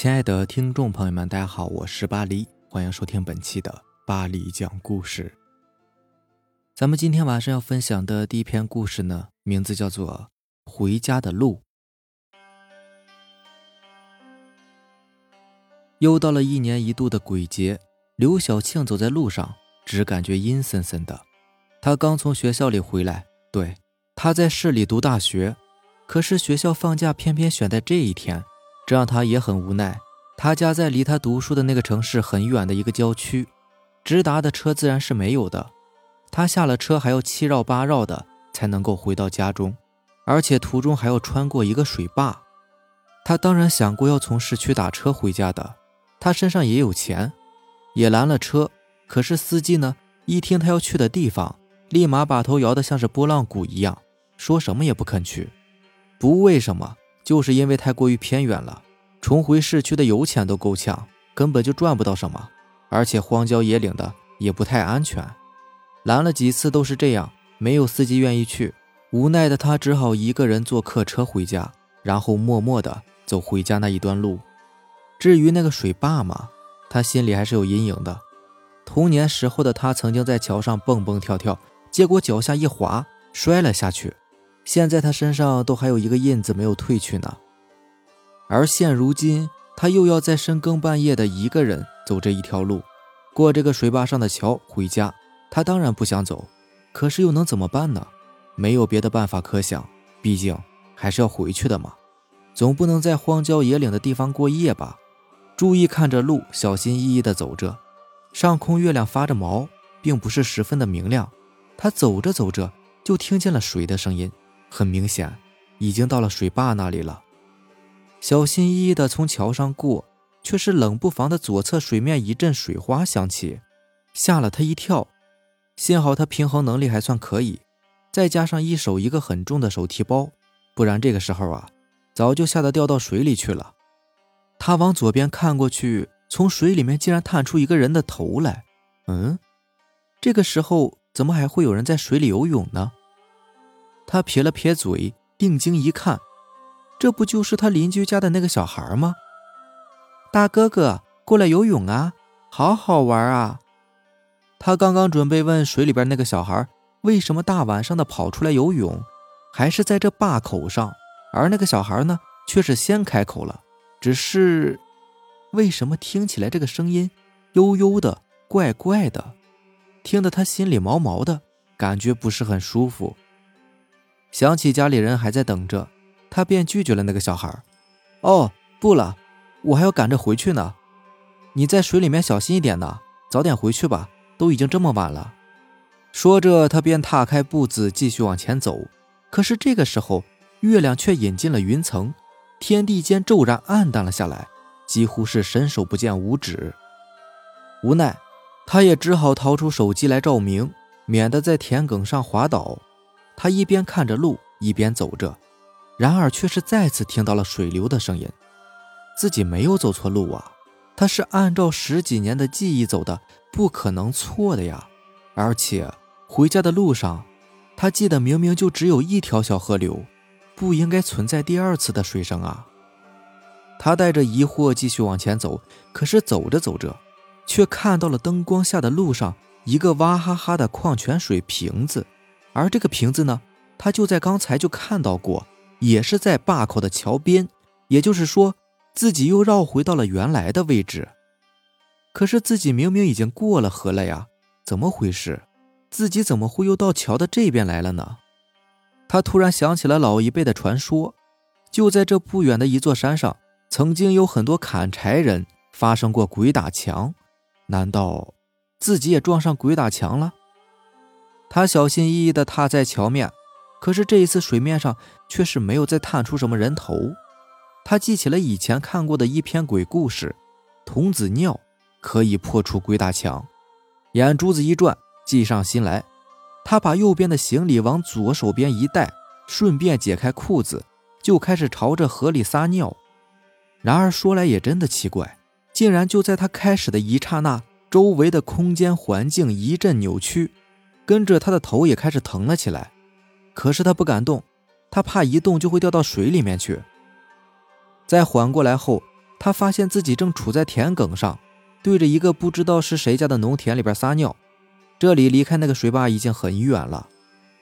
亲爱的听众朋友们，大家好，我是巴黎，欢迎收听本期的巴黎讲故事。咱们今天晚上要分享的第一篇故事呢，名字叫做《回家的路》。又到了一年一度的鬼节，刘小庆走在路上，只感觉阴森森的。他刚从学校里回来，对，他在市里读大学，可是学校放假偏偏选在这一天。这让他也很无奈。他家在离他读书的那个城市很远的一个郊区，直达的车自然是没有的。他下了车还要七绕八绕的才能够回到家中，而且途中还要穿过一个水坝。他当然想过要从市区打车回家的，他身上也有钱，也拦了车。可是司机呢，一听他要去的地方，立马把头摇得像是拨浪鼓一样，说什么也不肯去。不为什么。就是因为太过于偏远了，重回市区的油钱都够呛，根本就赚不到什么，而且荒郊野岭的也不太安全。拦了几次都是这样，没有司机愿意去。无奈的他只好一个人坐客车回家，然后默默的走回家那一段路。至于那个水坝嘛，他心里还是有阴影的。童年时候的他曾经在桥上蹦蹦跳跳，结果脚下一滑，摔了下去。现在他身上都还有一个印子没有褪去呢，而现如今他又要在深更半夜的一个人走这一条路，过这个水坝上的桥回家。他当然不想走，可是又能怎么办呢？没有别的办法可想，毕竟还是要回去的嘛，总不能在荒郊野岭的地方过夜吧？注意看着路，小心翼翼地走着。上空月亮发着毛，并不是十分的明亮。他走着走着，就听见了水的声音。很明显，已经到了水坝那里了。小心翼翼地从桥上过，却是冷不防的左侧水面一阵水花响起，吓了他一跳。幸好他平衡能力还算可以，再加上一手一个很重的手提包，不然这个时候啊，早就吓得掉到水里去了。他往左边看过去，从水里面竟然探出一个人的头来。嗯，这个时候怎么还会有人在水里游泳呢？他撇了撇嘴，定睛一看，这不就是他邻居家的那个小孩吗？大哥哥，过来游泳啊，好好玩啊！他刚刚准备问水里边那个小孩，为什么大晚上的跑出来游泳，还是在这坝口上，而那个小孩呢，却是先开口了。只是，为什么听起来这个声音悠悠的、怪怪的，听得他心里毛毛的，感觉不是很舒服。想起家里人还在等着，他便拒绝了那个小孩。哦，不了，我还要赶着回去呢。你在水里面小心一点呢，早点回去吧，都已经这么晚了。说着，他便踏开步子继续往前走。可是这个时候，月亮却隐进了云层，天地间骤然暗淡了下来，几乎是伸手不见五指。无奈，他也只好掏出手机来照明，免得在田埂上滑倒。他一边看着路，一边走着，然而却是再次听到了水流的声音。自己没有走错路啊，他是按照十几年的记忆走的，不可能错的呀。而且回家的路上，他记得明明就只有一条小河流，不应该存在第二次的水声啊。他带着疑惑继续往前走，可是走着走着，却看到了灯光下的路上一个娃哈哈的矿泉水瓶子。而这个瓶子呢，他就在刚才就看到过，也是在坝口的桥边，也就是说，自己又绕回到了原来的位置。可是自己明明已经过了河了呀，怎么回事？自己怎么会又到桥的这边来了呢？他突然想起了老一辈的传说，就在这不远的一座山上，曾经有很多砍柴人发生过鬼打墙，难道自己也撞上鬼打墙了？他小心翼翼地踏在桥面，可是这一次水面上却是没有再探出什么人头。他记起了以前看过的一篇鬼故事，童子尿可以破除鬼打墙。眼珠子一转，计上心来，他把右边的行李往左手边一带，顺便解开裤子，就开始朝着河里撒尿。然而说来也真的奇怪，竟然就在他开始的一刹那，周围的空间环境一阵扭曲。跟着他的头也开始疼了起来，可是他不敢动，他怕一动就会掉到水里面去。在缓过来后，他发现自己正处在田埂上，对着一个不知道是谁家的农田里边撒尿。这里离开那个水坝已经很远了，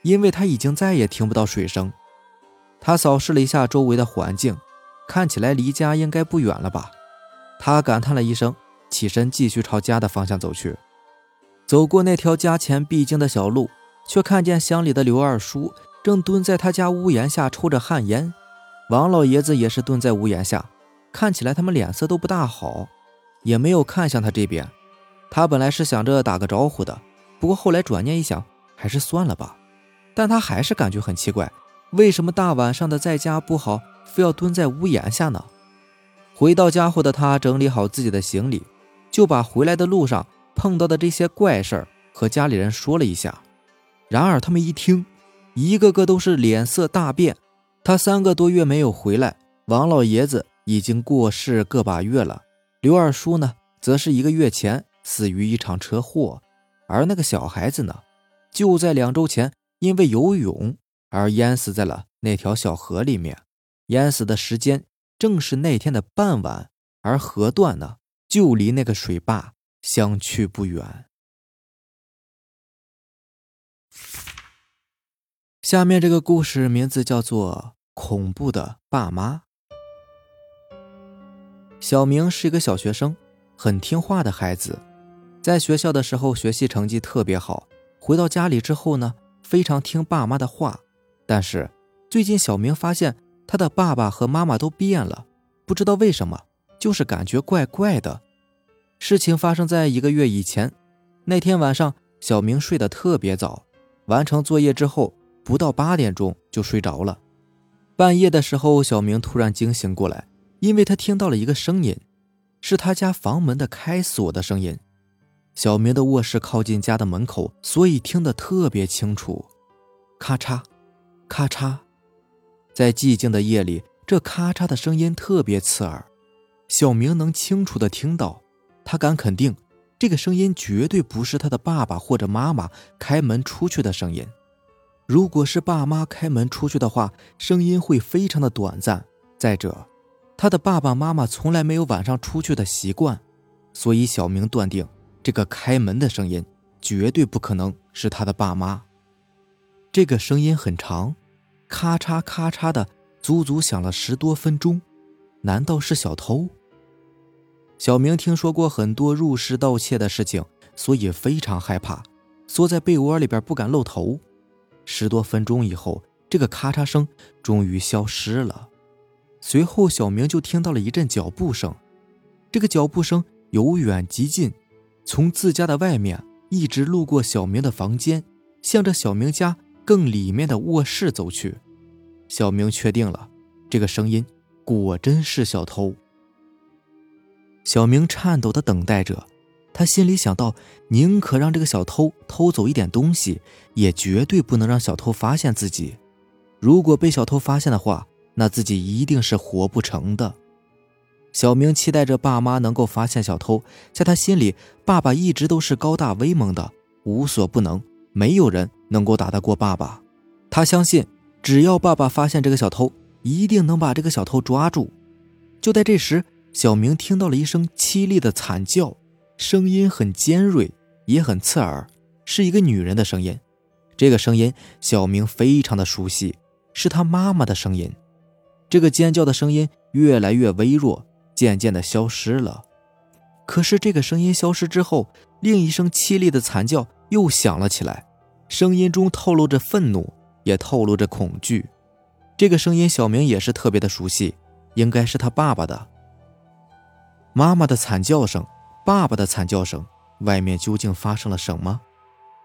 因为他已经再也听不到水声。他扫视了一下周围的环境，看起来离家应该不远了吧？他感叹了一声，起身继续朝家的方向走去。走过那条家前必经的小路，却看见乡里的刘二叔正蹲在他家屋檐下抽着旱烟，王老爷子也是蹲在屋檐下。看起来他们脸色都不大好，也没有看向他这边。他本来是想着打个招呼的，不过后来转念一想，还是算了吧。但他还是感觉很奇怪，为什么大晚上的在家不好，非要蹲在屋檐下呢？回到家后的他整理好自己的行李，就把回来的路上碰到的这些怪事儿和家里人说了一下。然而他们一听，一个个都是脸色大变。他三个多月没有回来，王老爷子。已经过世个把月了，刘二叔呢，则是一个月前死于一场车祸，而那个小孩子呢，就在两周前因为游泳而淹死在了那条小河里面，淹死的时间正是那天的傍晚，而河段呢，就离那个水坝相去不远。下面这个故事名字叫做《恐怖的爸妈》。小明是一个小学生，很听话的孩子，在学校的时候学习成绩特别好。回到家里之后呢，非常听爸妈的话。但是最近小明发现他的爸爸和妈妈都变了，不知道为什么，就是感觉怪怪的。事情发生在一个月以前，那天晚上小明睡得特别早，完成作业之后不到八点钟就睡着了。半夜的时候，小明突然惊醒过来。因为他听到了一个声音，是他家房门的开锁的声音。小明的卧室靠近家的门口，所以听得特别清楚。咔嚓，咔嚓，在寂静的夜里，这咔嚓的声音特别刺耳。小明能清楚的听到，他敢肯定，这个声音绝对不是他的爸爸或者妈妈开门出去的声音。如果是爸妈开门出去的话，声音会非常的短暂。再者，他的爸爸妈妈从来没有晚上出去的习惯，所以小明断定这个开门的声音绝对不可能是他的爸妈。这个声音很长，咔嚓咔嚓的，足足响了十多分钟。难道是小偷？小明听说过很多入室盗窃的事情，所以非常害怕，缩在被窝里边不敢露头。十多分钟以后，这个咔嚓声终于消失了。随后，小明就听到了一阵脚步声，这个脚步声由远及近，从自家的外面一直路过小明的房间，向着小明家更里面的卧室走去。小明确定了，这个声音果真是小偷。小明颤抖地等待着，他心里想到，宁可让这个小偷偷走一点东西，也绝对不能让小偷发现自己。如果被小偷发现的话，那自己一定是活不成的。小明期待着爸妈能够发现小偷，在他心里，爸爸一直都是高大威猛的，无所不能，没有人能够打得过爸爸。他相信，只要爸爸发现这个小偷，一定能把这个小偷抓住。就在这时，小明听到了一声凄厉的惨叫，声音很尖锐，也很刺耳，是一个女人的声音。这个声音，小明非常的熟悉，是他妈妈的声音。这个尖叫的声音越来越微弱，渐渐的消失了。可是这个声音消失之后，另一声凄厉的惨叫又响了起来，声音中透露着愤怒，也透露着恐惧。这个声音小明也是特别的熟悉，应该是他爸爸的。妈妈的惨叫声，爸爸的惨叫声，外面究竟发生了什么？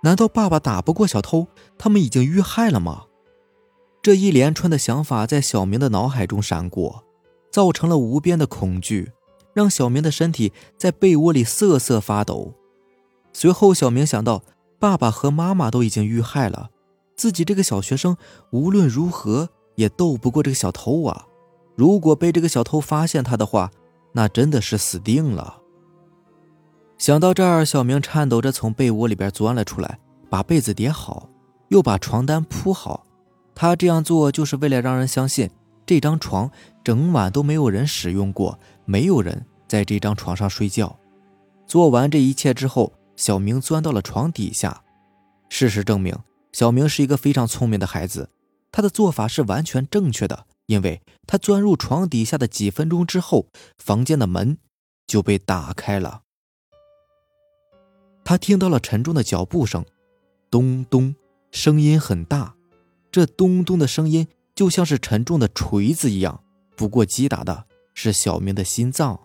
难道爸爸打不过小偷，他们已经遇害了吗？这一连串的想法在小明的脑海中闪过，造成了无边的恐惧，让小明的身体在被窝里瑟瑟发抖。随后，小明想到，爸爸和妈妈都已经遇害了，自己这个小学生无论如何也斗不过这个小偷啊！如果被这个小偷发现他的话，那真的是死定了。想到这儿，小明颤抖着从被窝里边钻了出来，把被子叠好，又把床单铺好。他这样做就是为了让人相信这张床整晚都没有人使用过，没有人在这张床上睡觉。做完这一切之后，小明钻到了床底下。事实证明，小明是一个非常聪明的孩子，他的做法是完全正确的，因为他钻入床底下的几分钟之后，房间的门就被打开了。他听到了沉重的脚步声，咚咚，声音很大。这咚咚的声音就像是沉重的锤子一样，不过击打的是小明的心脏，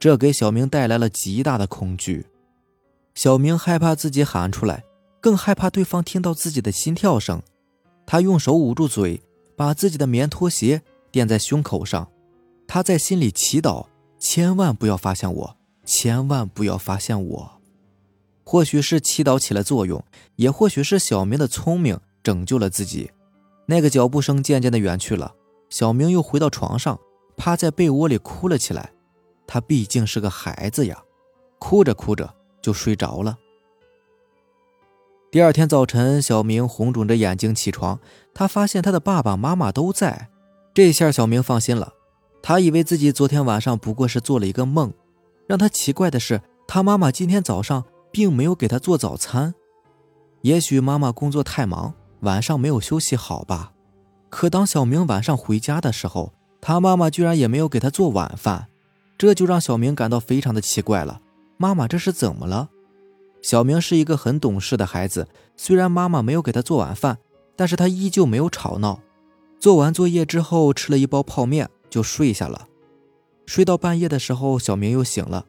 这给小明带来了极大的恐惧。小明害怕自己喊出来，更害怕对方听到自己的心跳声。他用手捂住嘴，把自己的棉拖鞋垫在胸口上。他在心里祈祷：千万不要发现我，千万不要发现我。或许是祈祷起了作用，也或许是小明的聪明拯救了自己。那个脚步声渐渐的远去了，小明又回到床上，趴在被窝里哭了起来。他毕竟是个孩子呀，哭着哭着就睡着了。第二天早晨，小明红肿着眼睛起床，他发现他的爸爸妈妈都在，这下小明放心了。他以为自己昨天晚上不过是做了一个梦。让他奇怪的是，他妈妈今天早上。并没有给他做早餐，也许妈妈工作太忙，晚上没有休息好吧。可当小明晚上回家的时候，他妈妈居然也没有给他做晚饭，这就让小明感到非常的奇怪了。妈妈这是怎么了？小明是一个很懂事的孩子，虽然妈妈没有给他做晚饭，但是他依旧没有吵闹。做完作业之后，吃了一包泡面就睡下了。睡到半夜的时候，小明又醒了。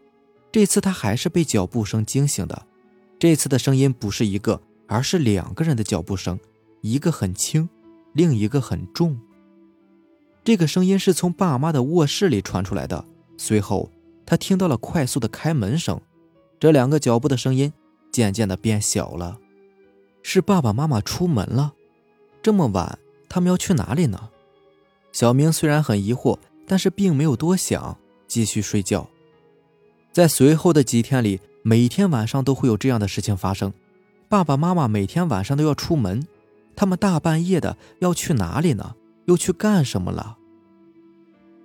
这次他还是被脚步声惊醒的，这次的声音不是一个，而是两个人的脚步声，一个很轻，另一个很重。这个声音是从爸妈的卧室里传出来的。随后，他听到了快速的开门声，这两个脚步的声音渐渐的变小了，是爸爸妈妈出门了。这么晚，他们要去哪里呢？小明虽然很疑惑，但是并没有多想，继续睡觉。在随后的几天里，每天晚上都会有这样的事情发生。爸爸妈妈每天晚上都要出门，他们大半夜的要去哪里呢？又去干什么了？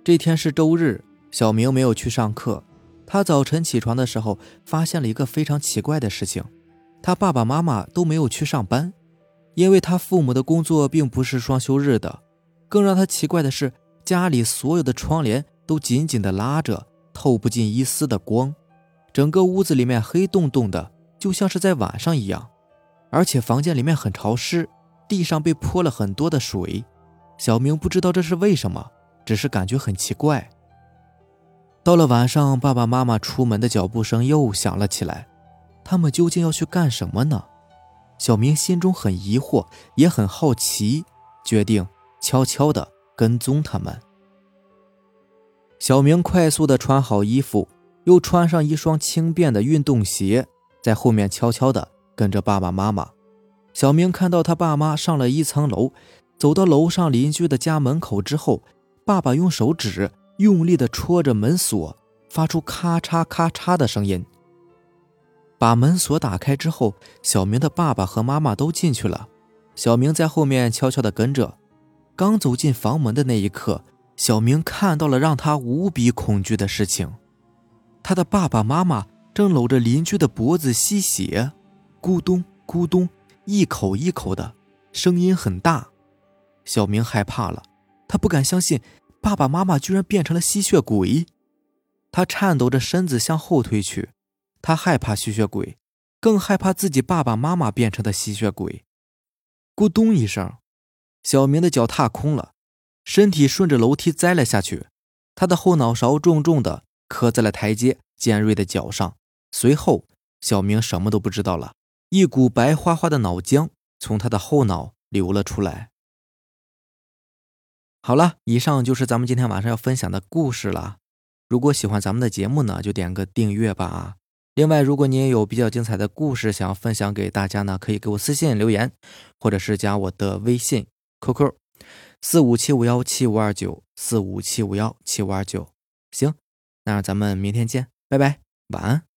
这天是周日，小明没有去上课。他早晨起床的时候，发现了一个非常奇怪的事情：他爸爸妈妈都没有去上班，因为他父母的工作并不是双休日的。更让他奇怪的是，家里所有的窗帘都紧紧的拉着。透不进一丝的光，整个屋子里面黑洞洞的，就像是在晚上一样。而且房间里面很潮湿，地上被泼了很多的水。小明不知道这是为什么，只是感觉很奇怪。到了晚上，爸爸妈妈出门的脚步声又响了起来，他们究竟要去干什么呢？小明心中很疑惑，也很好奇，决定悄悄地跟踪他们。小明快速的穿好衣服，又穿上一双轻便的运动鞋，在后面悄悄的跟着爸爸妈妈。小明看到他爸妈上了一层楼，走到楼上邻居的家门口之后，爸爸用手指用力的戳着门锁，发出咔嚓咔嚓的声音。把门锁打开之后，小明的爸爸和妈妈都进去了，小明在后面悄悄的跟着。刚走进房门的那一刻。小明看到了让他无比恐惧的事情，他的爸爸妈妈正搂着邻居的脖子吸血，咕咚咕咚，一口一口的，声音很大。小明害怕了，他不敢相信爸爸妈妈居然变成了吸血鬼，他颤抖着身子向后退去，他害怕吸血鬼，更害怕自己爸爸妈妈变成的吸血鬼。咕咚一声，小明的脚踏空了。身体顺着楼梯栽了下去，他的后脑勺重重的磕在了台阶尖锐的角上。随后，小明什么都不知道了，一股白花花的脑浆从他的后脑流了出来。好了，以上就是咱们今天晚上要分享的故事了。如果喜欢咱们的节目呢，就点个订阅吧啊！另外，如果你也有比较精彩的故事想要分享给大家呢，可以给我私信留言，或者是加我的微信 QQ。四五七五幺七五二九，四五七五幺七五二九，行，那咱们明天见，拜拜，晚安。